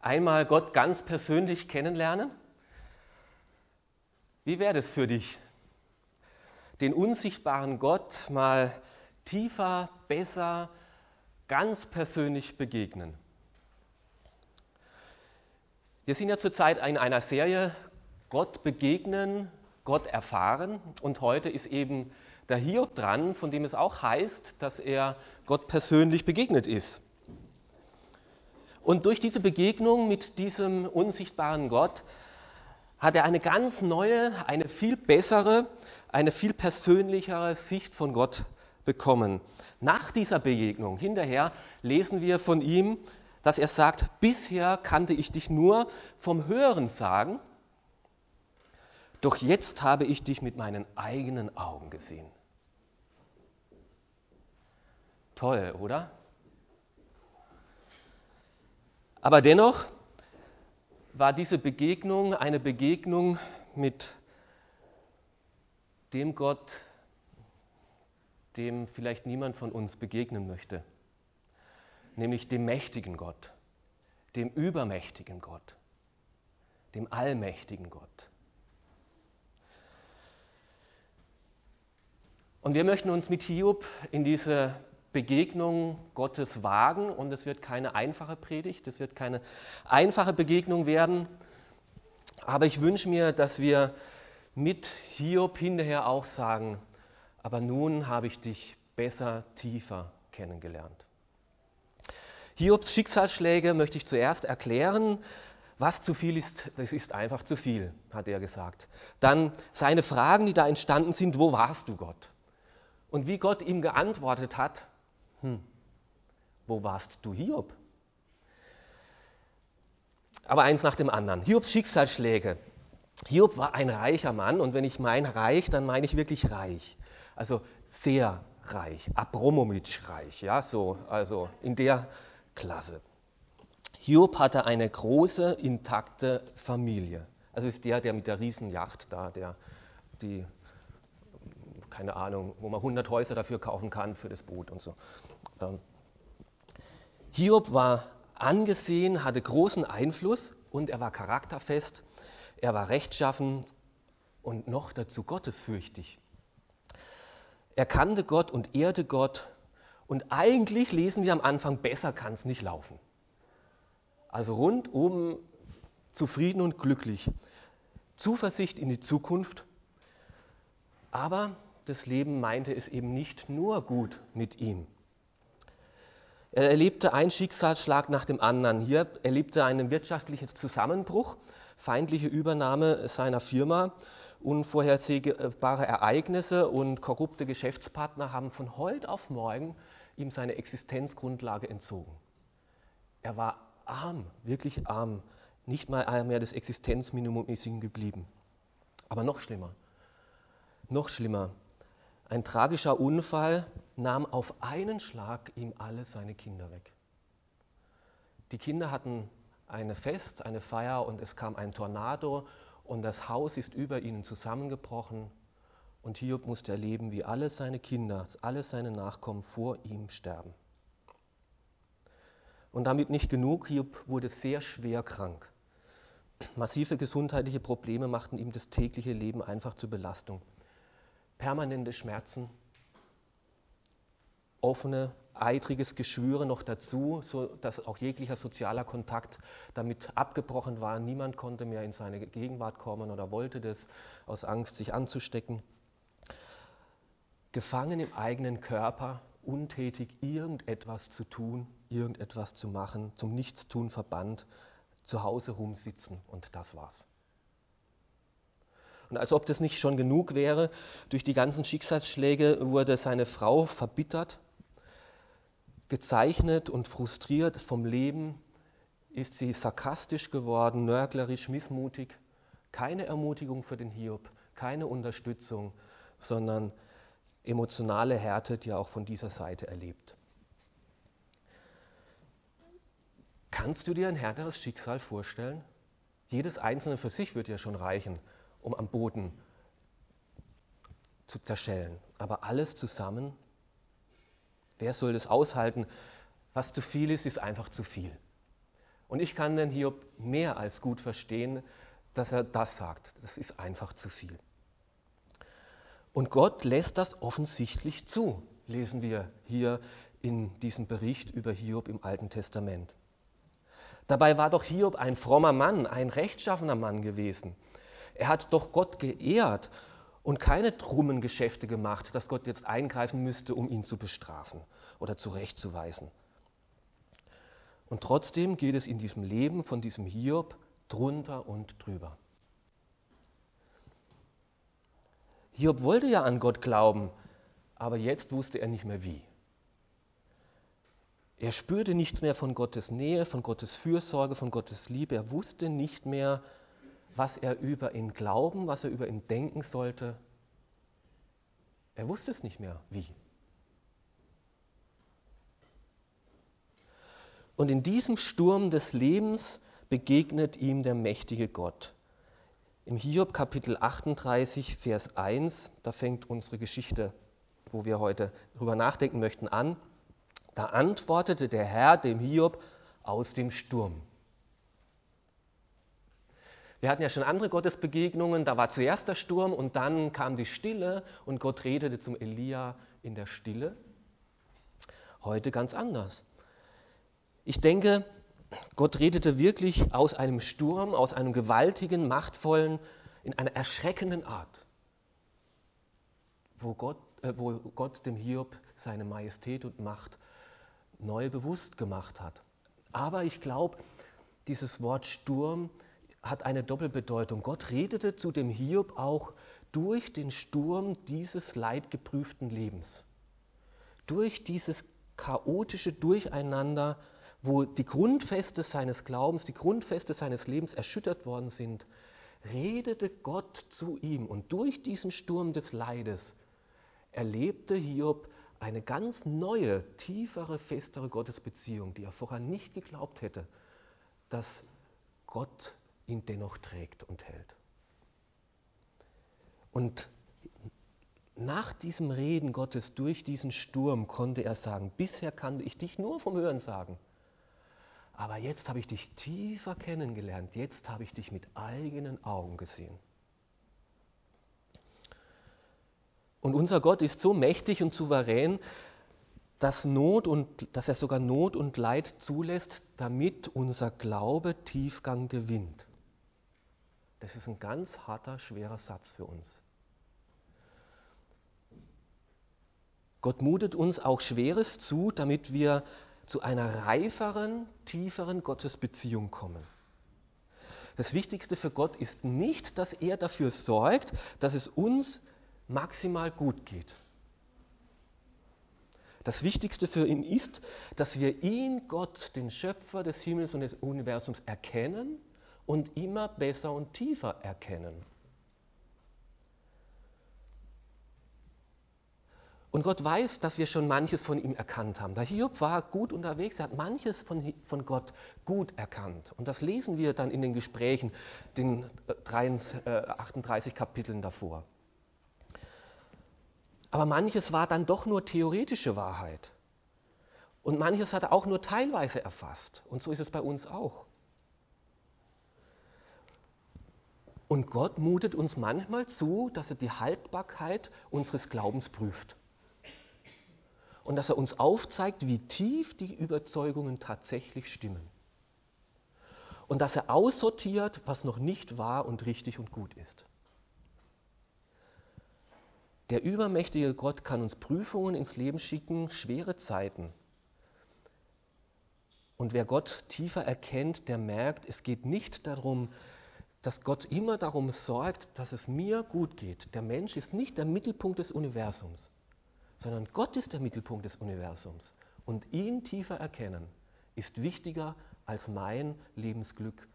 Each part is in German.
einmal Gott ganz persönlich kennenlernen? Wie wäre das für dich? Den unsichtbaren Gott mal tiefer, besser, ganz persönlich begegnen. Wir sind ja zurzeit in einer Serie Gott begegnen, Gott erfahren und heute ist eben der Hiob dran, von dem es auch heißt, dass er Gott persönlich begegnet ist. Und durch diese Begegnung mit diesem unsichtbaren Gott hat er eine ganz neue, eine viel bessere, eine viel persönlichere Sicht von Gott bekommen. Nach dieser Begegnung, hinterher, lesen wir von ihm, dass er sagt, bisher kannte ich dich nur vom Hören sagen, doch jetzt habe ich dich mit meinen eigenen Augen gesehen. Toll, oder? Aber dennoch war diese Begegnung eine Begegnung mit dem Gott, dem vielleicht niemand von uns begegnen möchte, nämlich dem mächtigen Gott, dem übermächtigen Gott, dem allmächtigen Gott. Und wir möchten uns mit Hiob in diese Begegnung Gottes wagen und es wird keine einfache Predigt, es wird keine einfache Begegnung werden, aber ich wünsche mir, dass wir mit Hiob hinterher auch sagen, aber nun habe ich dich besser, tiefer kennengelernt. Hiobs Schicksalsschläge möchte ich zuerst erklären. Was zu viel ist, das ist einfach zu viel, hat er gesagt. Dann seine Fragen, die da entstanden sind, wo warst du Gott? Und wie Gott ihm geantwortet hat, hm, wo warst du Hiob? Aber eins nach dem anderen. Hiobs Schicksalsschläge. Hiob war ein reicher Mann und wenn ich meine reich, dann meine ich wirklich reich. Also sehr reich, Abromowitsch reich, ja, so, also in der Klasse. Hiob hatte eine große, intakte Familie. Also ist der, der mit der Riesenjacht da, der die keine Ahnung, wo man 100 Häuser dafür kaufen kann für das Boot und so. Ähm, Hiob war angesehen, hatte großen Einfluss und er war charakterfest, er war rechtschaffen und noch dazu gottesfürchtig. Er kannte Gott und ehrte Gott und eigentlich lesen wir am Anfang, besser kann es nicht laufen. Also rundum zufrieden und glücklich. Zuversicht in die Zukunft. Aber das Leben meinte es eben nicht nur gut mit ihm. Er erlebte einen Schicksalsschlag nach dem anderen. Hier erlebte er einen wirtschaftlichen Zusammenbruch, feindliche Übernahme seiner Firma, unvorhersehbare Ereignisse und korrupte Geschäftspartner haben von heute auf morgen ihm seine Existenzgrundlage entzogen. Er war arm, wirklich arm. Nicht mal mehr das Existenzminimum ist ihm geblieben. Aber noch schlimmer, noch schlimmer. Ein tragischer Unfall nahm auf einen Schlag ihm alle seine Kinder weg. Die Kinder hatten eine Fest, eine Feier und es kam ein Tornado und das Haus ist über ihnen zusammengebrochen und Hiob musste erleben, wie alle seine Kinder, alle seine Nachkommen vor ihm sterben. Und damit nicht genug, Hiob wurde sehr schwer krank. Massive gesundheitliche Probleme machten ihm das tägliche Leben einfach zur Belastung permanente Schmerzen, offene, eitriges Geschwüre noch dazu, so dass auch jeglicher sozialer Kontakt damit abgebrochen war. Niemand konnte mehr in seine Gegenwart kommen oder wollte das aus Angst, sich anzustecken. Gefangen im eigenen Körper, untätig irgendetwas zu tun, irgendetwas zu machen, zum Nichtstun verbannt, zu Hause rumsitzen und das war's. Und als ob das nicht schon genug wäre, durch die ganzen Schicksalsschläge wurde seine Frau verbittert, gezeichnet und frustriert vom Leben, ist sie sarkastisch geworden, nörglerisch, missmutig. Keine Ermutigung für den Hiob, keine Unterstützung, sondern emotionale Härte, die er auch von dieser Seite erlebt. Kannst du dir ein härteres Schicksal vorstellen? Jedes einzelne für sich wird ja schon reichen um am Boden zu zerschellen. Aber alles zusammen, wer soll das aushalten? Was zu viel ist, ist einfach zu viel. Und ich kann den Hiob mehr als gut verstehen, dass er das sagt. Das ist einfach zu viel. Und Gott lässt das offensichtlich zu, lesen wir hier in diesem Bericht über Hiob im Alten Testament. Dabei war doch Hiob ein frommer Mann, ein rechtschaffener Mann gewesen. Er hat doch Gott geehrt und keine drummen Geschäfte gemacht, dass Gott jetzt eingreifen müsste, um ihn zu bestrafen oder zurechtzuweisen. Und trotzdem geht es in diesem Leben von diesem Hiob drunter und drüber. Hiob wollte ja an Gott glauben, aber jetzt wusste er nicht mehr wie. Er spürte nichts mehr von Gottes Nähe, von Gottes Fürsorge, von Gottes Liebe. Er wusste nicht mehr, was er über ihn glauben, was er über ihn denken sollte. Er wusste es nicht mehr, wie. Und in diesem Sturm des Lebens begegnet ihm der mächtige Gott. Im Hiob Kapitel 38, Vers 1, da fängt unsere Geschichte, wo wir heute drüber nachdenken möchten, an. Da antwortete der Herr dem Hiob aus dem Sturm. Wir hatten ja schon andere Gottesbegegnungen, da war zuerst der Sturm und dann kam die Stille und Gott redete zum Elia in der Stille. Heute ganz anders. Ich denke, Gott redete wirklich aus einem Sturm, aus einem gewaltigen, machtvollen, in einer erschreckenden Art, wo Gott, äh, wo Gott dem Hiob seine Majestät und Macht neu bewusst gemacht hat. Aber ich glaube, dieses Wort Sturm hat eine Doppelbedeutung. Gott redete zu dem Hiob auch durch den Sturm dieses leidgeprüften Lebens, durch dieses chaotische Durcheinander, wo die Grundfeste seines Glaubens, die Grundfeste seines Lebens erschüttert worden sind, redete Gott zu ihm. Und durch diesen Sturm des Leides erlebte Hiob eine ganz neue, tiefere, festere Gottesbeziehung, die er vorher nicht geglaubt hätte, dass Gott ihn dennoch trägt und hält. Und nach diesem Reden Gottes durch diesen Sturm konnte er sagen, bisher kannte ich dich nur vom Hören sagen, aber jetzt habe ich dich tiefer kennengelernt, jetzt habe ich dich mit eigenen Augen gesehen. Und unser Gott ist so mächtig und souverän, dass, Not und, dass er sogar Not und Leid zulässt, damit unser Glaube Tiefgang gewinnt. Das ist ein ganz harter, schwerer Satz für uns. Gott mutet uns auch Schweres zu, damit wir zu einer reiferen, tieferen Gottesbeziehung kommen. Das Wichtigste für Gott ist nicht, dass er dafür sorgt, dass es uns maximal gut geht. Das Wichtigste für ihn ist, dass wir ihn, Gott, den Schöpfer des Himmels und des Universums, erkennen und immer besser und tiefer erkennen. Und Gott weiß, dass wir schon manches von ihm erkannt haben. Der Hiob war gut unterwegs, er hat manches von, von Gott gut erkannt. Und das lesen wir dann in den Gesprächen, den 38 äh, Kapiteln davor. Aber manches war dann doch nur theoretische Wahrheit. Und manches hat er auch nur teilweise erfasst. Und so ist es bei uns auch. Und Gott mutet uns manchmal zu, dass er die Haltbarkeit unseres Glaubens prüft. Und dass er uns aufzeigt, wie tief die Überzeugungen tatsächlich stimmen. Und dass er aussortiert, was noch nicht wahr und richtig und gut ist. Der übermächtige Gott kann uns Prüfungen ins Leben schicken, schwere Zeiten. Und wer Gott tiefer erkennt, der merkt, es geht nicht darum, dass Gott immer darum sorgt, dass es mir gut geht. Der Mensch ist nicht der Mittelpunkt des Universums, sondern Gott ist der Mittelpunkt des Universums. Und ihn tiefer erkennen ist wichtiger als mein Lebensglück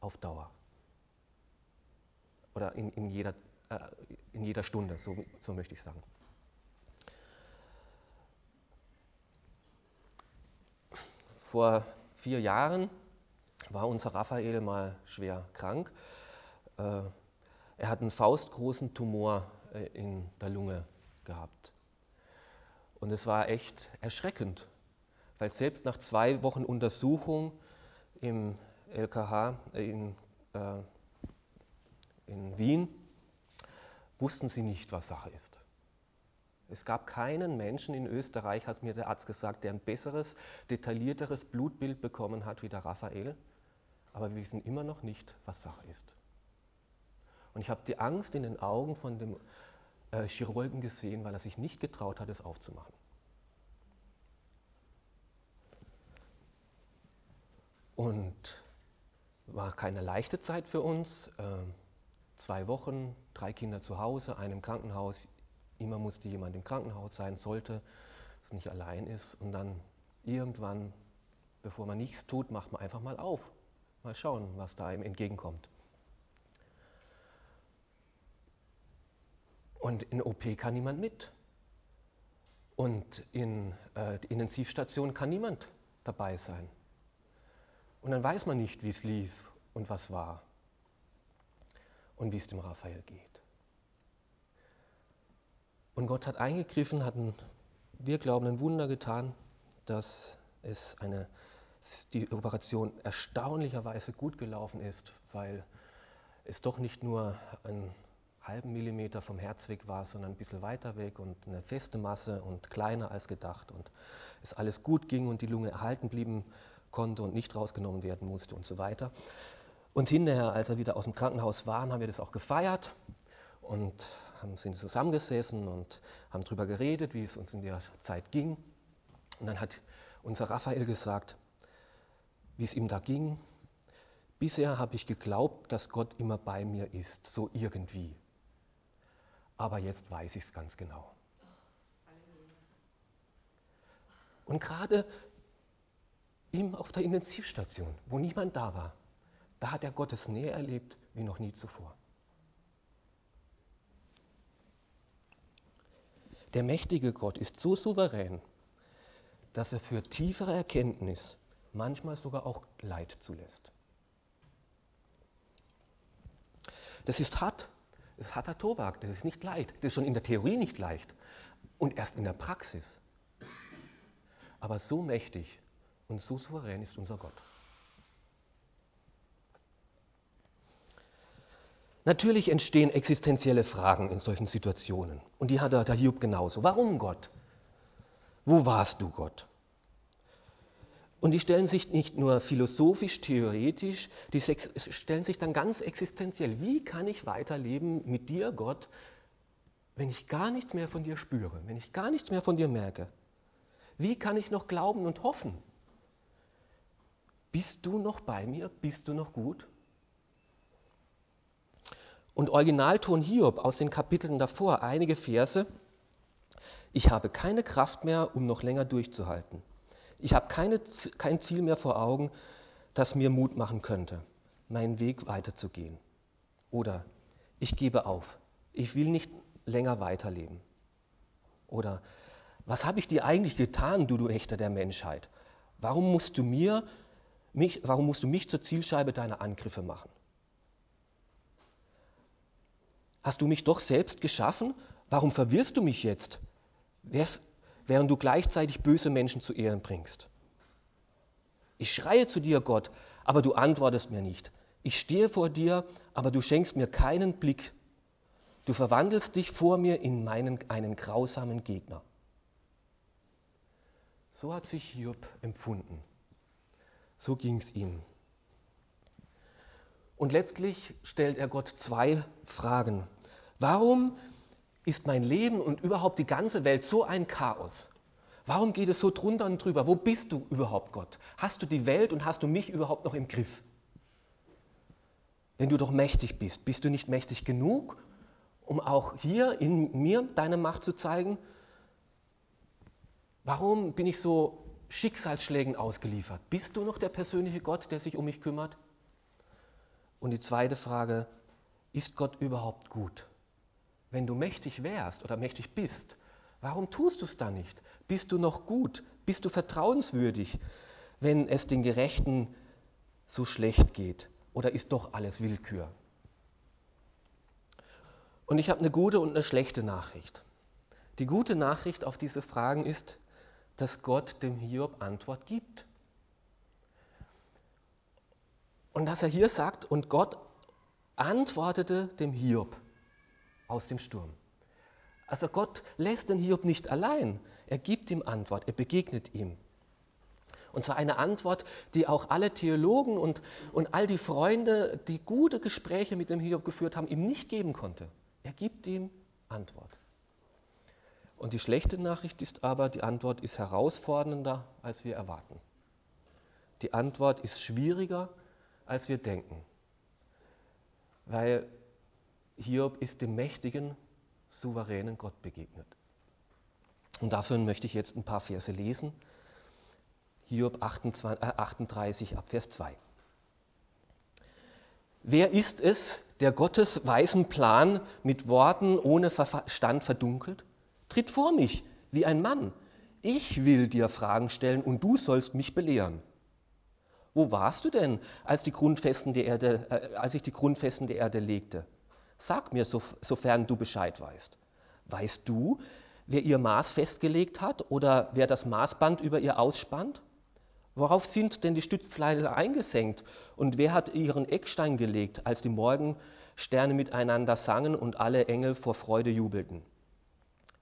auf Dauer. Oder in, in jeder äh, in jeder Stunde, so, so möchte ich sagen. Vor vier Jahren war unser Raphael mal schwer krank. Äh, er hat einen faustgroßen Tumor äh, in der Lunge gehabt. Und es war echt erschreckend, weil selbst nach zwei Wochen Untersuchung im LKH in, äh, in Wien, wussten sie nicht, was Sache ist. Es gab keinen Menschen in Österreich, hat mir der Arzt gesagt, der ein besseres, detaillierteres Blutbild bekommen hat wie der Raphael. Aber wir wissen immer noch nicht, was Sache ist. Und ich habe die Angst in den Augen von dem äh, Chirurgen gesehen, weil er sich nicht getraut hat, es aufzumachen. Und war keine leichte Zeit für uns. Äh, zwei Wochen, drei Kinder zu Hause, einem Krankenhaus. Immer musste jemand im Krankenhaus sein, sollte es nicht allein ist. Und dann irgendwann, bevor man nichts tut, macht man einfach mal auf. Mal schauen, was da einem entgegenkommt. Und in OP kann niemand mit. Und in äh, Intensivstation kann niemand dabei sein. Und dann weiß man nicht, wie es lief und was war und wie es dem Raphael geht. Und Gott hat eingegriffen, hat ein, wir glauben, ein Wunder getan, dass es eine, die Operation erstaunlicherweise gut gelaufen ist, weil es doch nicht nur ein halben Millimeter vom Herz weg war, sondern ein bisschen weiter weg und eine feste Masse und kleiner als gedacht und es alles gut ging und die Lunge erhalten blieben konnte und nicht rausgenommen werden musste und so weiter. Und hinterher, als er wieder aus dem Krankenhaus war, haben wir das auch gefeiert und haben, sind zusammengesessen und haben darüber geredet, wie es uns in der Zeit ging. Und dann hat unser Raphael gesagt, wie es ihm da ging. Bisher habe ich geglaubt, dass Gott immer bei mir ist, so irgendwie aber jetzt weiß ich es ganz genau. Und gerade ihm auf der Intensivstation, wo niemand da war, da hat er Gottes Nähe erlebt wie noch nie zuvor. Der mächtige Gott ist so souverän, dass er für tiefere Erkenntnis manchmal sogar auch Leid zulässt. Das ist hart das ist harter Tobak, das ist nicht leicht. Das ist schon in der Theorie nicht leicht und erst in der Praxis. Aber so mächtig und so souverän ist unser Gott. Natürlich entstehen existenzielle Fragen in solchen Situationen. Und die hat der Hiob genauso. Warum Gott? Wo warst du, Gott? Und die stellen sich nicht nur philosophisch, theoretisch, die stellen sich dann ganz existenziell. Wie kann ich weiterleben mit dir, Gott, wenn ich gar nichts mehr von dir spüre, wenn ich gar nichts mehr von dir merke? Wie kann ich noch glauben und hoffen? Bist du noch bei mir? Bist du noch gut? Und Originalton Hiob aus den Kapiteln davor, einige Verse. Ich habe keine Kraft mehr, um noch länger durchzuhalten. Ich habe keine, kein Ziel mehr vor Augen, das mir Mut machen könnte, meinen Weg weiterzugehen. Oder ich gebe auf. Ich will nicht länger weiterleben. Oder was habe ich dir eigentlich getan, du, du Wächter der Menschheit? Warum musst du mir, mich, warum musst du mich zur Zielscheibe deiner Angriffe machen? Hast du mich doch selbst geschaffen? Warum verwirrst du mich jetzt? Wär's, während du gleichzeitig böse Menschen zu Ehren bringst. Ich schreie zu dir, Gott, aber du antwortest mir nicht. Ich stehe vor dir, aber du schenkst mir keinen Blick. Du verwandelst dich vor mir in meinen, einen grausamen Gegner. So hat sich Hiob empfunden. So ging es ihm. Und letztlich stellt er Gott zwei Fragen. Warum ist mein Leben und überhaupt die ganze Welt so ein Chaos? Warum geht es so drunter und drüber? Wo bist du überhaupt, Gott? Hast du die Welt und hast du mich überhaupt noch im Griff? Wenn du doch mächtig bist, bist du nicht mächtig genug, um auch hier in mir deine Macht zu zeigen? Warum bin ich so Schicksalsschlägen ausgeliefert? Bist du noch der persönliche Gott, der sich um mich kümmert? Und die zweite Frage, ist Gott überhaupt gut? Wenn du mächtig wärst oder mächtig bist, warum tust du es dann nicht? Bist du noch gut? Bist du vertrauenswürdig, wenn es den Gerechten so schlecht geht? Oder ist doch alles Willkür? Und ich habe eine gute und eine schlechte Nachricht. Die gute Nachricht auf diese Fragen ist, dass Gott dem Hiob Antwort gibt. Und dass er hier sagt, und Gott antwortete dem Hiob aus dem Sturm. Also Gott lässt den Hiob nicht allein. Er gibt ihm Antwort, er begegnet ihm. Und zwar eine Antwort, die auch alle Theologen und, und all die Freunde, die gute Gespräche mit dem Hiob geführt haben, ihm nicht geben konnte. Er gibt ihm Antwort. Und die schlechte Nachricht ist aber, die Antwort ist herausfordernder, als wir erwarten. Die Antwort ist schwieriger, als wir denken. Weil Hiob ist dem mächtigen, souveränen Gott begegnet. Und dafür möchte ich jetzt ein paar Verse lesen. Hiob 28, äh 38 ab Vers 2. Wer ist es, der Gottes weisen Plan mit Worten ohne Verstand verdunkelt? Tritt vor mich wie ein Mann. Ich will dir Fragen stellen und du sollst mich belehren. Wo warst du denn, als, die Grundfesten der Erde, äh, als ich die Grundfesten der Erde legte? Sag mir, so, sofern du Bescheid weißt. Weißt du, wer ihr Maß festgelegt hat oder wer das Maßband über ihr ausspannt? Worauf sind denn die Stützpfeiler eingesenkt? Und wer hat ihren Eckstein gelegt, als die Morgensterne miteinander sangen und alle Engel vor Freude jubelten?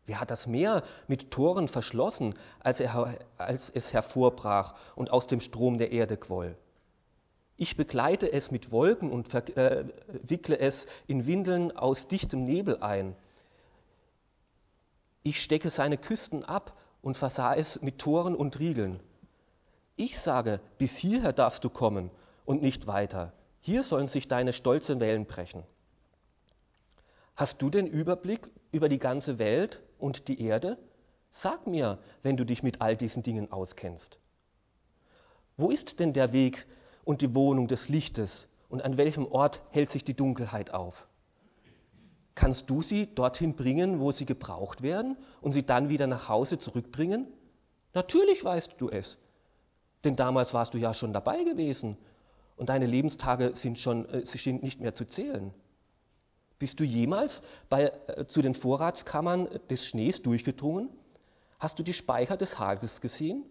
Wer hat das Meer mit Toren verschlossen, als, er, als es hervorbrach und aus dem Strom der Erde quoll? Ich begleite es mit Wolken und äh, es in Windeln aus dichtem Nebel ein. Ich stecke seine Küsten ab und versah es mit Toren und Riegeln. Ich sage, bis hierher darfst du kommen und nicht weiter. Hier sollen sich deine stolzen Wellen brechen. Hast du den Überblick über die ganze Welt und die Erde? Sag mir, wenn du dich mit all diesen Dingen auskennst. Wo ist denn der Weg und die Wohnung des Lichtes und an welchem Ort hält sich die Dunkelheit auf? Kannst du sie dorthin bringen, wo sie gebraucht werden und sie dann wieder nach Hause zurückbringen? Natürlich weißt du es. Denn damals warst du ja schon dabei gewesen und deine Lebenstage sind schon äh, sind nicht mehr zu zählen. Bist du jemals bei, äh, zu den Vorratskammern des Schnees durchgedrungen? Hast du die Speicher des Hagels gesehen?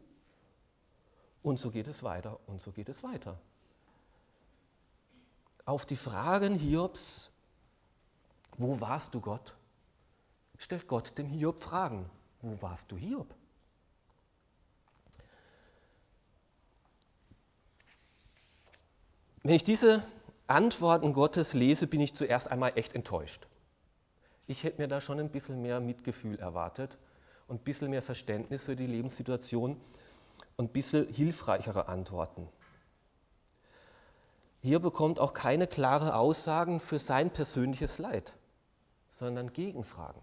Und so geht es weiter und so geht es weiter. Auf die Fragen Hiobs, wo warst du Gott, stellt Gott dem Hiob Fragen. Wo warst du Hiob? Wenn ich diese Antworten Gottes lese, bin ich zuerst einmal echt enttäuscht. Ich hätte mir da schon ein bisschen mehr Mitgefühl erwartet und ein bisschen mehr Verständnis für die Lebenssituation und ein bisschen hilfreichere Antworten. Hier bekommt auch keine klare Aussagen für sein persönliches Leid, sondern Gegenfragen.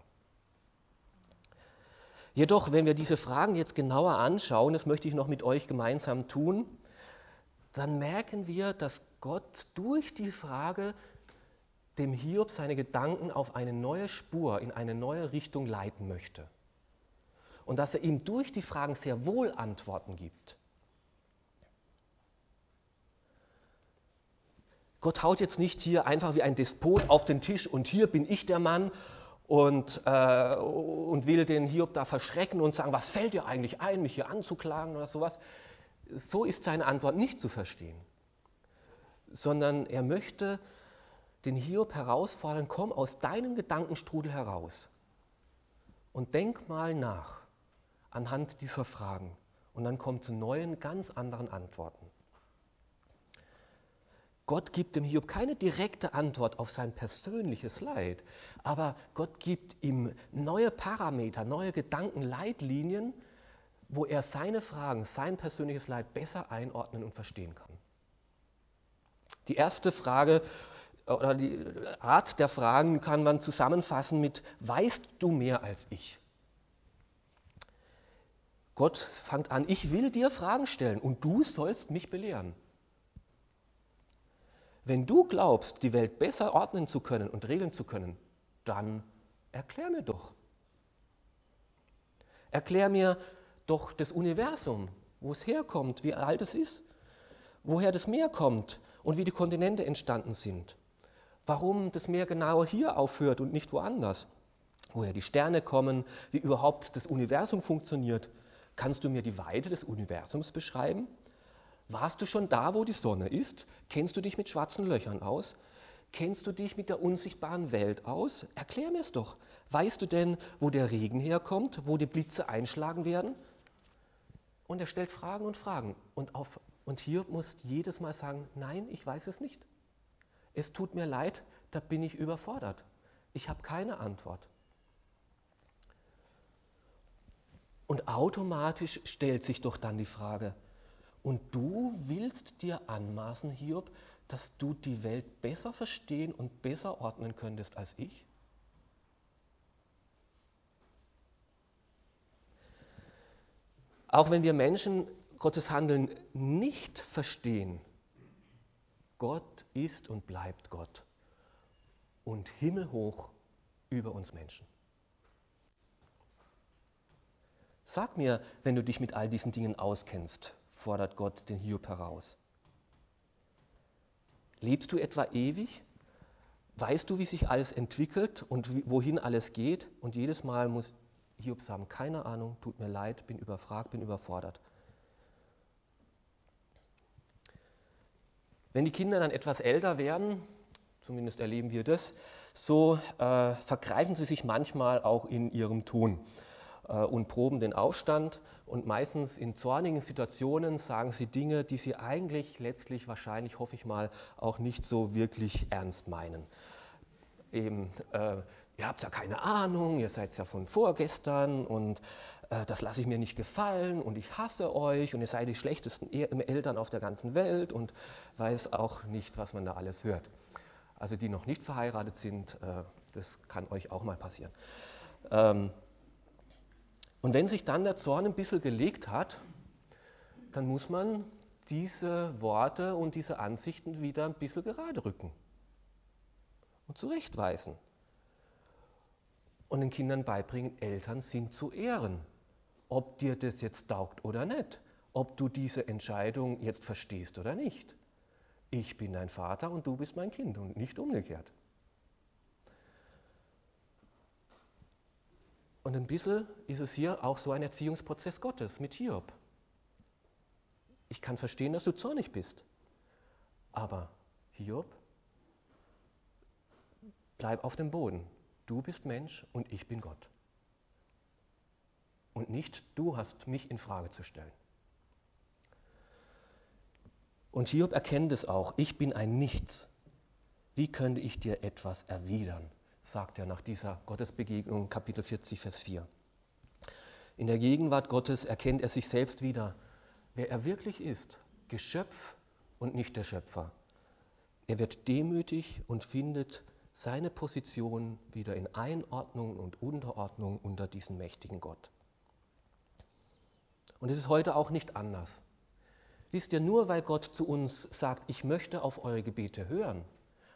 Jedoch, wenn wir diese Fragen jetzt genauer anschauen, das möchte ich noch mit euch gemeinsam tun, dann merken wir, dass Gott durch die Frage dem Hiob seine Gedanken auf eine neue Spur, in eine neue Richtung leiten möchte. Und dass er ihm durch die Fragen sehr wohl Antworten gibt. Gott haut jetzt nicht hier einfach wie ein Despot auf den Tisch und hier bin ich der Mann und, äh, und will den Hiob da verschrecken und sagen, was fällt dir eigentlich ein, mich hier anzuklagen oder sowas so ist seine Antwort nicht zu verstehen, sondern er möchte den Hiob herausfordern, komm aus deinem Gedankenstrudel heraus und denk mal nach anhand dieser Fragen und dann kommt zu neuen, ganz anderen Antworten. Gott gibt dem Hiob keine direkte Antwort auf sein persönliches Leid, aber Gott gibt ihm neue Parameter, neue Gedanken, Leitlinien, wo er seine Fragen, sein persönliches Leid besser einordnen und verstehen kann. Die erste Frage oder die Art der Fragen kann man zusammenfassen mit, weißt du mehr als ich? Gott fängt an, ich will dir Fragen stellen und du sollst mich belehren. Wenn du glaubst, die Welt besser ordnen zu können und regeln zu können, dann erklär mir doch. Erklär mir, doch das Universum, wo es herkommt, wie alt es ist, woher das Meer kommt und wie die Kontinente entstanden sind. Warum das Meer genau hier aufhört und nicht woanders. Woher die Sterne kommen, wie überhaupt das Universum funktioniert. Kannst du mir die Weite des Universums beschreiben? Warst du schon da, wo die Sonne ist? Kennst du dich mit schwarzen Löchern aus? Kennst du dich mit der unsichtbaren Welt aus? Erklär mir es doch. Weißt du denn, wo der Regen herkommt, wo die Blitze einschlagen werden? Und er stellt Fragen und Fragen. Und, auf, und hier muss jedes Mal sagen, nein, ich weiß es nicht. Es tut mir leid, da bin ich überfordert. Ich habe keine Antwort. Und automatisch stellt sich doch dann die Frage, und du willst dir anmaßen, Hiob, dass du die Welt besser verstehen und besser ordnen könntest als ich? Auch wenn wir Menschen Gottes Handeln nicht verstehen, Gott ist und bleibt Gott und himmelhoch über uns Menschen. Sag mir, wenn du dich mit all diesen Dingen auskennst, fordert Gott den Hiob heraus. Lebst du etwa ewig? Weißt du, wie sich alles entwickelt und wohin alles geht? Und jedes Mal muss Hiob sagen, keine Ahnung, tut mir leid, bin überfragt, bin überfordert. Wenn die Kinder dann etwas älter werden, zumindest erleben wir das, so äh, vergreifen sie sich manchmal auch in ihrem Ton äh, und proben den Aufstand. Und meistens in zornigen Situationen sagen sie Dinge, die sie eigentlich letztlich wahrscheinlich, hoffe ich mal, auch nicht so wirklich ernst meinen. Eben, äh, ihr habt ja keine Ahnung, ihr seid ja von vorgestern und äh, das lasse ich mir nicht gefallen und ich hasse euch und ihr seid die schlechtesten e-, Eltern auf der ganzen Welt und weiß auch nicht, was man da alles hört. Also die noch nicht verheiratet sind, äh, das kann euch auch mal passieren. Ähm, und wenn sich dann der Zorn ein bisschen gelegt hat, dann muss man diese Worte und diese Ansichten wieder ein bisschen gerade rücken und zurechtweisen. Und den Kindern beibringen, Eltern sind zu ehren ob dir das jetzt taugt oder nicht, ob du diese Entscheidung jetzt verstehst oder nicht. Ich bin dein Vater und du bist mein Kind und nicht umgekehrt. Und ein bisschen ist es hier auch so ein Erziehungsprozess Gottes mit Hiob. Ich kann verstehen, dass du zornig bist, aber Hiob, bleib auf dem Boden. Du bist Mensch und ich bin Gott und nicht du hast mich in Frage zu stellen. Und Hiob erkennt es auch, ich bin ein Nichts. Wie könnte ich dir etwas erwidern? Sagt er nach dieser Gottesbegegnung, Kapitel 40, Vers 4. In der Gegenwart Gottes erkennt er sich selbst wieder, wer er wirklich ist, Geschöpf und nicht der Schöpfer. Er wird demütig und findet seine Position wieder in Einordnung und Unterordnung unter diesen mächtigen Gott. Und es ist heute auch nicht anders. Wisst ihr, nur weil Gott zu uns sagt, ich möchte auf eure Gebete hören,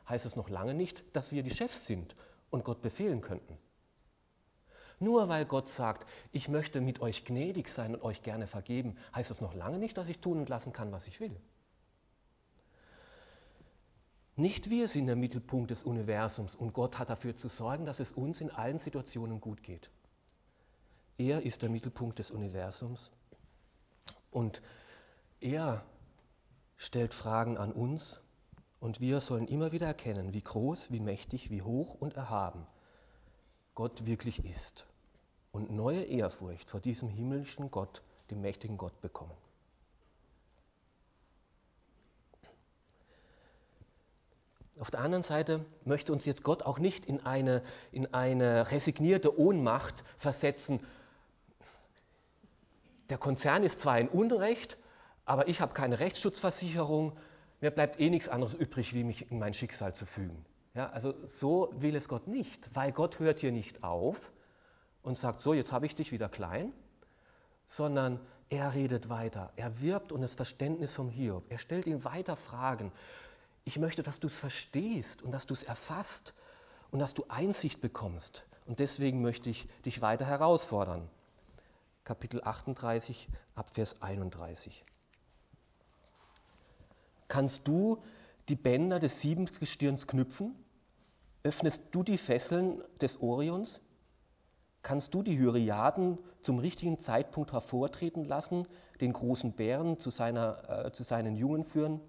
heißt es noch lange nicht, dass wir die Chefs sind und Gott befehlen könnten. Nur weil Gott sagt, ich möchte mit euch gnädig sein und euch gerne vergeben, heißt es noch lange nicht, dass ich tun und lassen kann, was ich will. Nicht wir sind der Mittelpunkt des Universums und Gott hat dafür zu sorgen, dass es uns in allen Situationen gut geht. Er ist der Mittelpunkt des Universums und er stellt Fragen an uns und wir sollen immer wieder erkennen, wie groß, wie mächtig, wie hoch und erhaben Gott wirklich ist und neue Ehrfurcht vor diesem himmlischen Gott, dem mächtigen Gott bekommen. Auf der anderen Seite möchte uns jetzt Gott auch nicht in eine, in eine resignierte Ohnmacht versetzen, der Konzern ist zwar in Unrecht, aber ich habe keine Rechtsschutzversicherung, mir bleibt eh nichts anderes übrig, wie mich in mein Schicksal zu fügen. Ja, also so will es Gott nicht, weil Gott hört hier nicht auf und sagt, so, jetzt habe ich dich wieder klein, sondern er redet weiter. Er wirbt um das Verständnis vom Hiob. Er stellt ihm weiter Fragen. Ich möchte, dass du es verstehst und dass du es erfasst und dass du Einsicht bekommst. Und deswegen möchte ich dich weiter herausfordern. Kapitel 38 Abvers 31. Kannst du die Bänder des Siebengestirns knüpfen? Öffnest du die Fesseln des Orions? Kannst du die Hyriaden zum richtigen Zeitpunkt hervortreten lassen, den großen Bären zu, seiner, äh, zu seinen Jungen führen?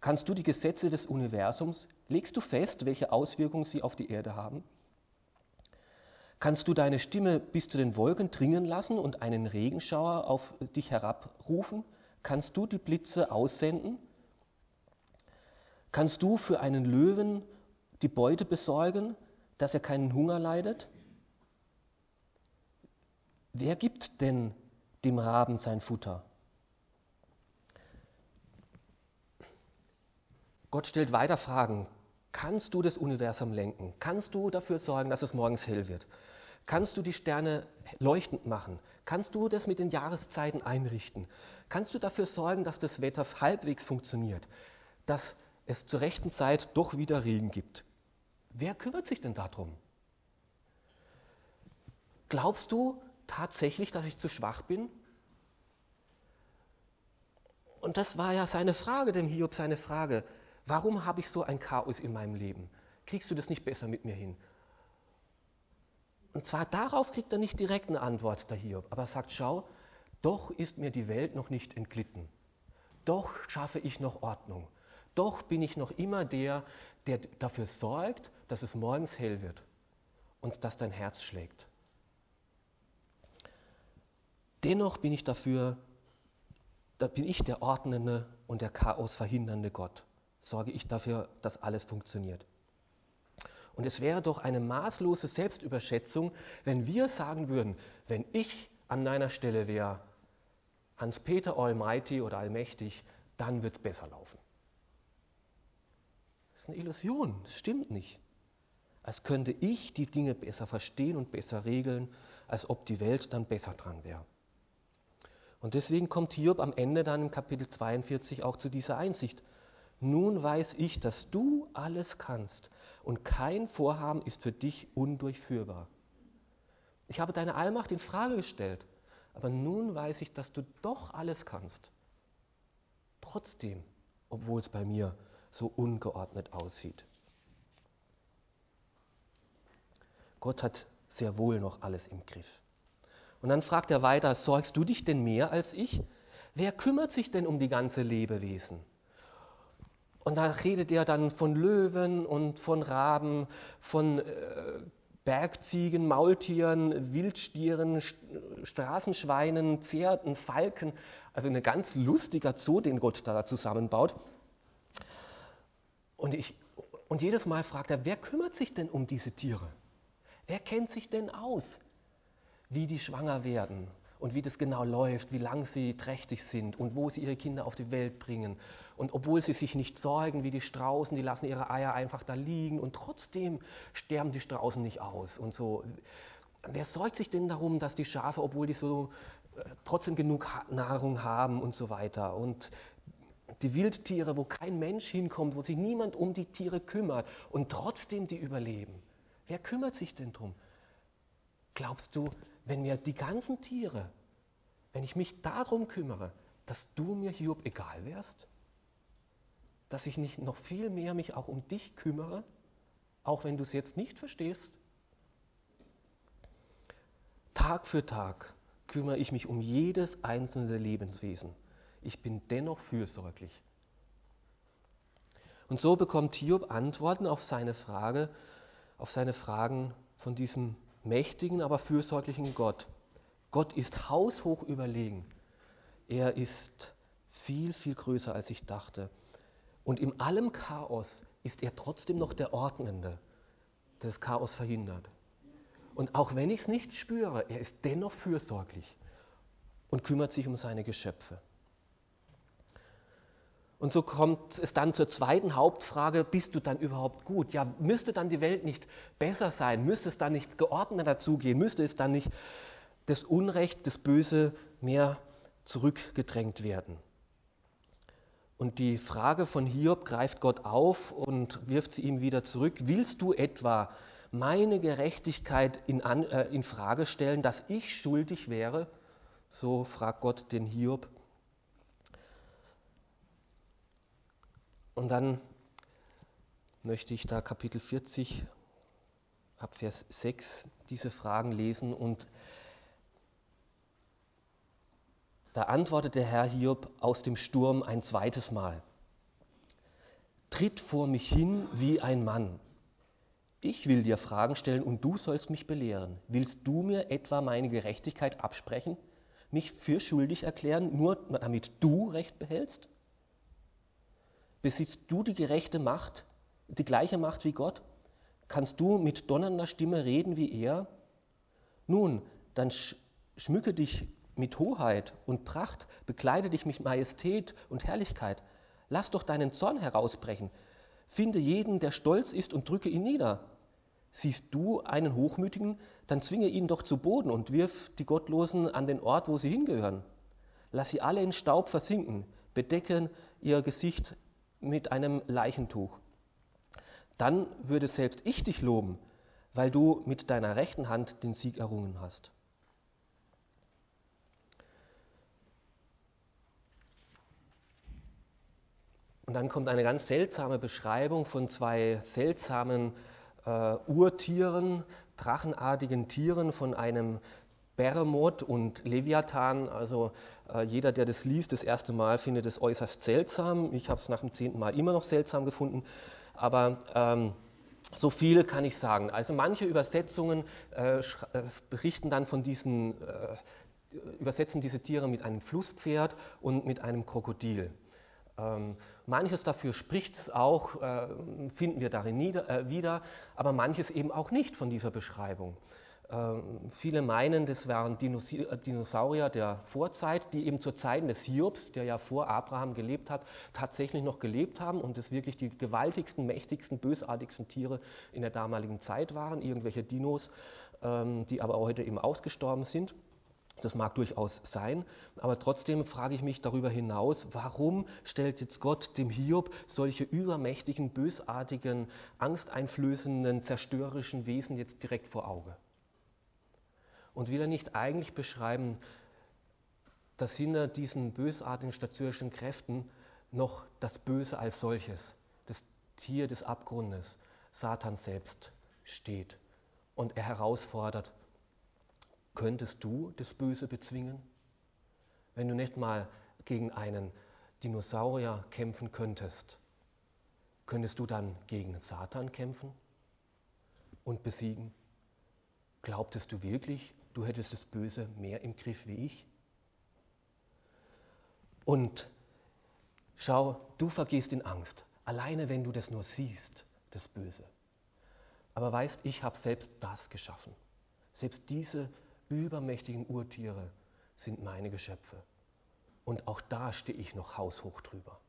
Kannst du die Gesetze des Universums, legst du fest, welche Auswirkungen sie auf die Erde haben? Kannst du deine Stimme bis zu den Wolken dringen lassen und einen Regenschauer auf dich herabrufen? Kannst du die Blitze aussenden? Kannst du für einen Löwen die Beute besorgen, dass er keinen Hunger leidet? Wer gibt denn dem Raben sein Futter? Gott stellt weiter Fragen. Kannst du das Universum lenken? Kannst du dafür sorgen, dass es morgens hell wird? Kannst du die Sterne leuchtend machen? Kannst du das mit den Jahreszeiten einrichten? Kannst du dafür sorgen, dass das Wetter halbwegs funktioniert? Dass es zur rechten Zeit doch wieder Regen gibt? Wer kümmert sich denn darum? Glaubst du tatsächlich, dass ich zu schwach bin? Und das war ja seine Frage, dem Hiob seine Frage. Warum habe ich so ein Chaos in meinem Leben? Kriegst du das nicht besser mit mir hin? Und zwar darauf kriegt er nicht direkt eine Antwort, der Hiob, aber er sagt, schau, doch ist mir die Welt noch nicht entglitten. Doch schaffe ich noch Ordnung. Doch bin ich noch immer der, der dafür sorgt, dass es morgens hell wird und dass dein Herz schlägt. Dennoch bin ich dafür, da bin ich der ordnende und der Chaos verhindernde Gott sorge ich dafür, dass alles funktioniert. Und es wäre doch eine maßlose Selbstüberschätzung, wenn wir sagen würden, wenn ich an deiner Stelle wäre, Hans-Peter Almighty oder Allmächtig, dann wird es besser laufen. Das ist eine Illusion, das stimmt nicht. Als könnte ich die Dinge besser verstehen und besser regeln, als ob die Welt dann besser dran wäre. Und deswegen kommt Hiob am Ende dann im Kapitel 42 auch zu dieser Einsicht. Nun weiß ich, dass du alles kannst und kein Vorhaben ist für dich undurchführbar. Ich habe deine Allmacht in Frage gestellt, aber nun weiß ich, dass du doch alles kannst. Trotzdem, obwohl es bei mir so ungeordnet aussieht. Gott hat sehr wohl noch alles im Griff. Und dann fragt er weiter, sorgst du dich denn mehr als ich? Wer kümmert sich denn um die ganze Lebewesen? Und da redet er dann von Löwen und von Raben, von äh, Bergziegen, Maultieren, Wildstieren, Straßenschweinen, Pferden, Falken. Also ein ganz lustiger Zoo, den Gott da zusammenbaut. Und, ich, und jedes Mal fragt er, wer kümmert sich denn um diese Tiere? Wer kennt sich denn aus, wie die schwanger werden und wie das genau läuft, wie lang sie trächtig sind und wo sie ihre Kinder auf die Welt bringen und obwohl sie sich nicht sorgen wie die Straußen, die lassen ihre Eier einfach da liegen und trotzdem sterben die Straußen nicht aus und so. Wer sorgt sich denn darum, dass die Schafe, obwohl die so äh, trotzdem genug Nahrung haben und so weiter und die Wildtiere, wo kein Mensch hinkommt, wo sich niemand um die Tiere kümmert und trotzdem die überleben. Wer kümmert sich denn drum? Glaubst du, wenn mir die ganzen Tiere, wenn ich mich darum kümmere, dass du mir Hiob egal wärst? dass ich nicht noch viel mehr mich auch um dich kümmere, auch wenn du es jetzt nicht verstehst? Tag für Tag kümmere ich mich um jedes einzelne Lebenswesen. Ich bin dennoch fürsorglich. Und so bekommt Hiob Antworten auf seine Frage, auf seine Fragen von diesem mächtigen, aber fürsorglichen Gott. Gott ist haushoch überlegen. Er ist viel, viel größer, als ich dachte. Und in allem Chaos ist er trotzdem noch der Ordnende, der das Chaos verhindert. Und auch wenn ich es nicht spüre, er ist dennoch fürsorglich und kümmert sich um seine Geschöpfe. Und so kommt es dann zur zweiten Hauptfrage, bist du dann überhaupt gut? Ja, müsste dann die Welt nicht besser sein? Müsste es dann nicht geordneter zugehen? Müsste es dann nicht das Unrecht, das Böse mehr zurückgedrängt werden? Und die Frage von Hiob greift Gott auf und wirft sie ihm wieder zurück. Willst du etwa meine Gerechtigkeit in, äh, in Frage stellen, dass ich schuldig wäre? So fragt Gott den Hiob. Und dann möchte ich da Kapitel 40 ab Vers 6 diese Fragen lesen und da antwortet der Herr Hiob aus dem Sturm ein zweites Mal. Tritt vor mich hin wie ein Mann. Ich will dir Fragen stellen und du sollst mich belehren. Willst du mir etwa meine Gerechtigkeit absprechen, mich für schuldig erklären, nur damit du Recht behältst? Besitzt du die gerechte Macht, die gleiche Macht wie Gott? Kannst du mit donnernder Stimme reden wie er? Nun, dann schmücke dich mit Hoheit und Pracht, bekleide dich mit Majestät und Herrlichkeit. Lass doch deinen Zorn herausbrechen. Finde jeden, der stolz ist, und drücke ihn nieder. Siehst du einen Hochmütigen, dann zwinge ihn doch zu Boden und wirf die Gottlosen an den Ort, wo sie hingehören. Lass sie alle in Staub versinken, bedecken ihr Gesicht mit einem Leichentuch dann würde selbst ich dich loben, weil du mit deiner rechten Hand den Sieg errungen hast. Und dann kommt eine ganz seltsame Beschreibung von zwei seltsamen äh, Urtieren, drachenartigen Tieren, von einem Behemoth und Leviathan. Also äh, jeder, der das liest, das erste Mal findet es äußerst seltsam. Ich habe es nach dem zehnten Mal immer noch seltsam gefunden aber ähm, so viel kann ich sagen. Also manche Übersetzungen äh, äh, berichten dann von diesen, äh, übersetzen diese Tiere mit einem Flusspferd und mit einem Krokodil. Ähm, manches dafür spricht es auch, äh, finden wir darin nieder, wieder, aber manches eben auch nicht von dieser Beschreibung. Ähm, viele meinen, das waren äh, Dinosaurier der Vorzeit, die eben zur Zeit des Hiobs, der ja vor Abraham gelebt hat, tatsächlich noch gelebt haben und es wirklich die gewaltigsten, mächtigsten, bösartigsten Tiere in der damaligen Zeit waren, irgendwelche Dinos, ähm, die aber heute eben ausgestorben sind. Das mag durchaus sein, aber trotzdem frage ich mich darüber hinaus, warum stellt jetzt Gott dem Hiob solche übermächtigen, bösartigen, angsteinflößenden, zerstörerischen Wesen jetzt direkt vor Auge? Und will er nicht eigentlich beschreiben, dass hinter diesen bösartigen statiorischen Kräften noch das Böse als solches, das Tier des Abgrundes, Satan selbst steht und er herausfordert, könntest du das Böse bezwingen? Wenn du nicht mal gegen einen Dinosaurier kämpfen könntest, könntest du dann gegen Satan kämpfen und besiegen? Glaubtest du wirklich, du hättest das Böse mehr im Griff wie ich. Und schau, du vergehst in Angst, alleine wenn du das nur siehst, das Böse. Aber weißt, ich habe selbst das geschaffen. Selbst diese übermächtigen Urtiere sind meine Geschöpfe. Und auch da stehe ich noch haushoch drüber.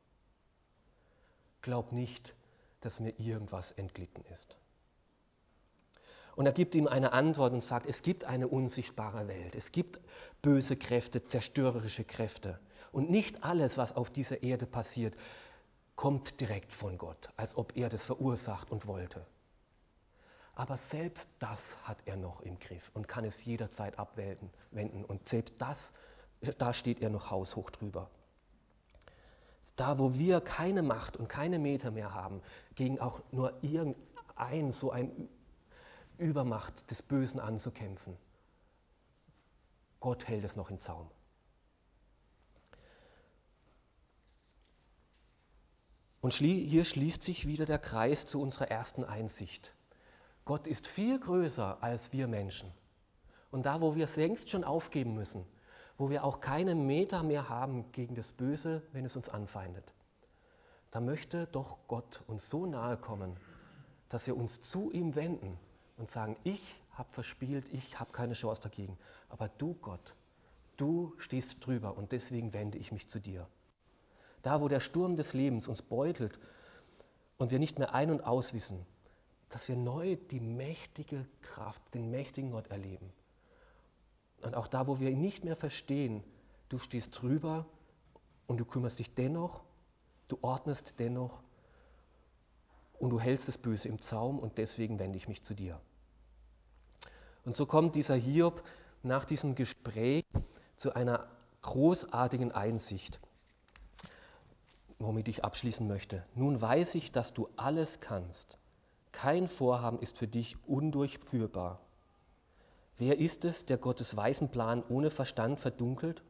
Glaub nicht, dass mir irgendwas entglitten ist. Und er gibt ihm eine Antwort und sagt, es gibt eine unsichtbare Welt, es gibt böse Kräfte, zerstörerische Kräfte. Und nicht alles, was auf dieser Erde passiert, kommt direkt von Gott, als ob er das verursacht und wollte. Aber selbst das hat er noch im Griff und kann es jederzeit abwenden. Und selbst das, da steht er noch haushoch drüber. Da, wo wir keine Macht und keine Meter mehr haben, gegen auch nur irgendein so ein Übermacht des Bösen anzukämpfen. Gott hält es noch im Zaum. Und hier schließt sich wieder der Kreis zu unserer ersten Einsicht. Gott ist viel größer als wir Menschen. Und da, wo wir es längst schon aufgeben müssen, wo wir auch keine Meter mehr haben gegen das Böse, wenn es uns anfeindet, da möchte doch Gott uns so nahe kommen, dass wir uns zu ihm wenden und sagen, ich habe verspielt, ich habe keine Chance dagegen. Aber du, Gott, du stehst drüber und deswegen wende ich mich zu dir. Da, wo der Sturm des Lebens uns beutelt und wir nicht mehr ein- und auswissen, dass wir neu die mächtige Kraft, den mächtigen Gott erleben. Und auch da, wo wir ihn nicht mehr verstehen, du stehst drüber und du kümmerst dich dennoch, du ordnest dennoch und du hältst das Böse im Zaum und deswegen wende ich mich zu dir. Und so kommt dieser Hiob nach diesem Gespräch zu einer großartigen Einsicht, womit ich abschließen möchte. Nun weiß ich, dass du alles kannst, Kein Vorhaben ist für dich undurchführbar. Wer ist es, der Gottes weisen Plan ohne Verstand verdunkelt?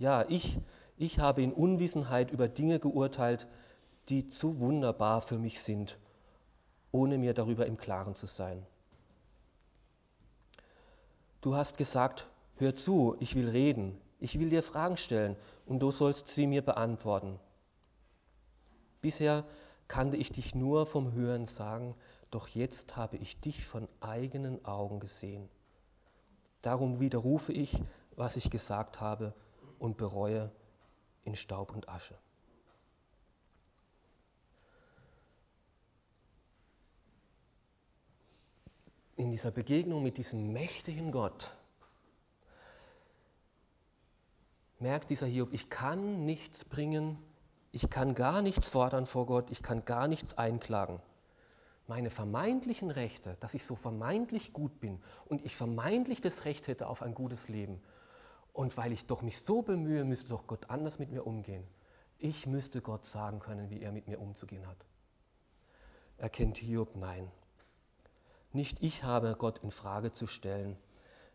Ja, ich, ich habe in Unwissenheit über Dinge geurteilt, die zu wunderbar für mich sind, ohne mir darüber im Klaren zu sein. Du hast gesagt, hör zu, ich will reden, ich will dir Fragen stellen und du sollst sie mir beantworten. Bisher kannte ich dich nur vom Hören sagen, doch jetzt habe ich dich von eigenen Augen gesehen. Darum widerrufe ich, was ich gesagt habe und bereue in Staub und Asche. In dieser Begegnung mit diesem mächtigen Gott merkt dieser Hiob, ich kann nichts bringen, ich kann gar nichts fordern vor Gott, ich kann gar nichts einklagen meine vermeintlichen Rechte, dass ich so vermeintlich gut bin und ich vermeintlich das Recht hätte auf ein gutes Leben. Und weil ich doch mich so bemühe, müsste doch Gott anders mit mir umgehen. Ich müsste Gott sagen können, wie er mit mir umzugehen hat. Erkennt Hiob? Nein. Nicht ich habe Gott in Frage zu stellen.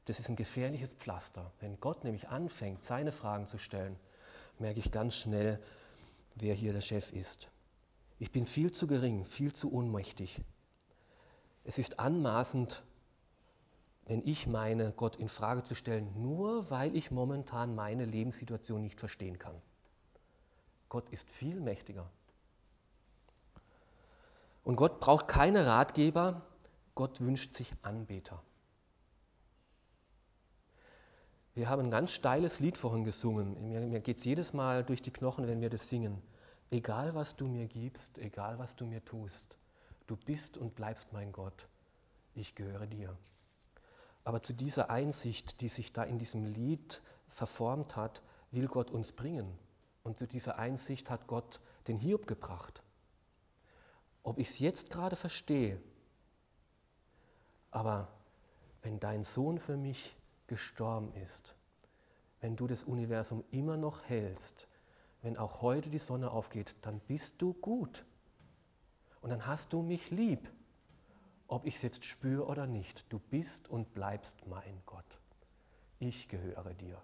Das ist ein gefährliches Pflaster. Wenn Gott nämlich anfängt, seine Fragen zu stellen, merke ich ganz schnell, wer hier der Chef ist. Ich bin viel zu gering, viel zu ohnmächtig. Es ist anmaßend, wenn ich meine, Gott in Frage zu stellen, nur weil ich momentan meine Lebenssituation nicht verstehen kann. Gott ist viel mächtiger. Und Gott braucht keine Ratgeber, Gott wünscht sich Anbeter. Wir haben ein ganz steiles Lied vorhin gesungen. Mir, mir geht es jedes Mal durch die Knochen, wenn wir das singen. Egal was du mir gibst, egal was du mir tust, du bist und bleibst mein Gott, ich gehöre dir. Aber zu dieser Einsicht, die sich da in diesem Lied verformt hat, will Gott uns bringen. Und zu dieser Einsicht hat Gott den Hiob gebracht. Ob ich es jetzt gerade verstehe, aber wenn dein Sohn für mich gestorben ist, wenn du das Universum immer noch hältst, wenn auch heute die Sonne aufgeht, dann bist du gut. Und dann hast du mich lieb, ob ich es jetzt spüre oder nicht. Du bist und bleibst mein Gott. Ich gehöre dir.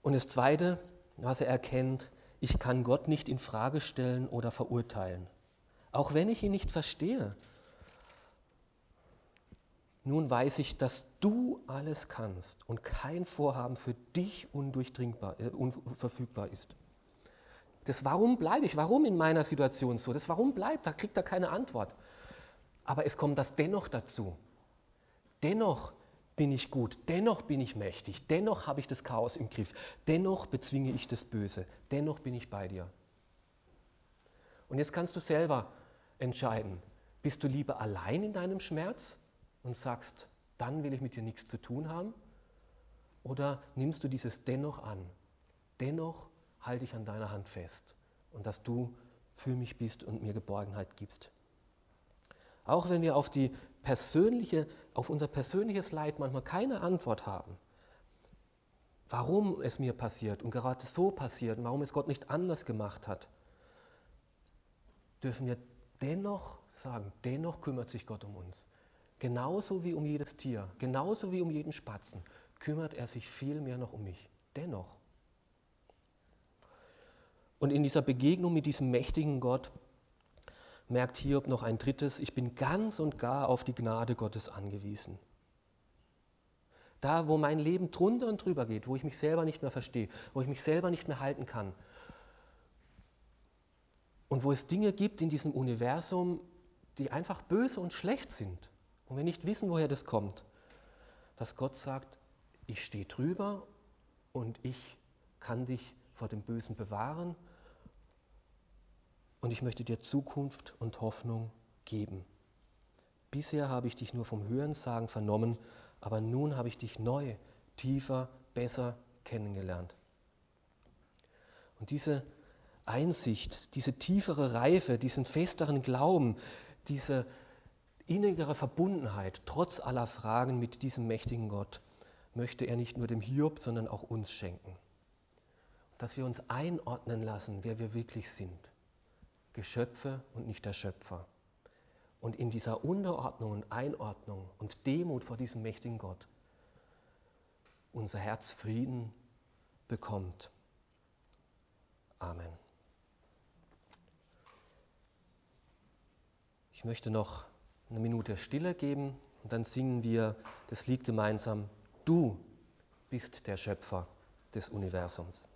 Und das Zweite, was er erkennt, ich kann Gott nicht in Frage stellen oder verurteilen. Auch wenn ich ihn nicht verstehe, nun weiß ich, dass du alles kannst und kein Vorhaben für dich undurchdringbar, äh, unverfügbar ist. Das Warum bleibe ich? Warum in meiner Situation so? Das Warum bleibt, da kriegt er keine Antwort. Aber es kommt das dennoch dazu. Dennoch bin ich gut, dennoch bin ich mächtig, dennoch habe ich das Chaos im Griff, dennoch bezwinge ich das Böse, dennoch bin ich bei dir. Und jetzt kannst du selber entscheiden, bist du lieber allein in deinem Schmerz und sagst, dann will ich mit dir nichts zu tun haben? Oder nimmst du dieses dennoch an? Dennoch halte ich an deiner Hand fest und dass du für mich bist und mir Geborgenheit gibst. Auch wenn wir auf, die persönliche, auf unser persönliches Leid manchmal keine Antwort haben, warum es mir passiert und gerade so passiert und warum es Gott nicht anders gemacht hat, dürfen wir dennoch sagen, dennoch kümmert sich Gott um uns. Genauso wie um jedes Tier, genauso wie um jeden Spatzen, kümmert er sich viel mehr noch um mich. Dennoch. Und in dieser Begegnung mit diesem mächtigen Gott merkt Hiob noch ein drittes, ich bin ganz und gar auf die Gnade Gottes angewiesen. Da, wo mein Leben drunter und drüber geht, wo ich mich selber nicht mehr verstehe, wo ich mich selber nicht mehr halten kann. Und wo es Dinge gibt in diesem Universum, die einfach böse und schlecht sind und wir nicht wissen, woher das kommt, dass Gott sagt, ich stehe drüber und ich kann dich vor dem Bösen bewahren und ich möchte dir Zukunft und Hoffnung geben. Bisher habe ich dich nur vom Hörensagen vernommen, aber nun habe ich dich neu, tiefer, besser kennengelernt. Und diese Einsicht, diese tiefere Reife, diesen festeren Glauben, diese innigere Verbundenheit trotz aller Fragen mit diesem mächtigen Gott möchte er nicht nur dem Hiob, sondern auch uns schenken. Dass wir uns einordnen lassen, wer wir wirklich sind. Geschöpfe und nicht der Schöpfer. Und in dieser Unterordnung und Einordnung und Demut vor diesem mächtigen Gott unser Herz Frieden bekommt. Amen. Ich möchte noch eine Minute Stille geben und dann singen wir das Lied gemeinsam. Du bist der Schöpfer des Universums.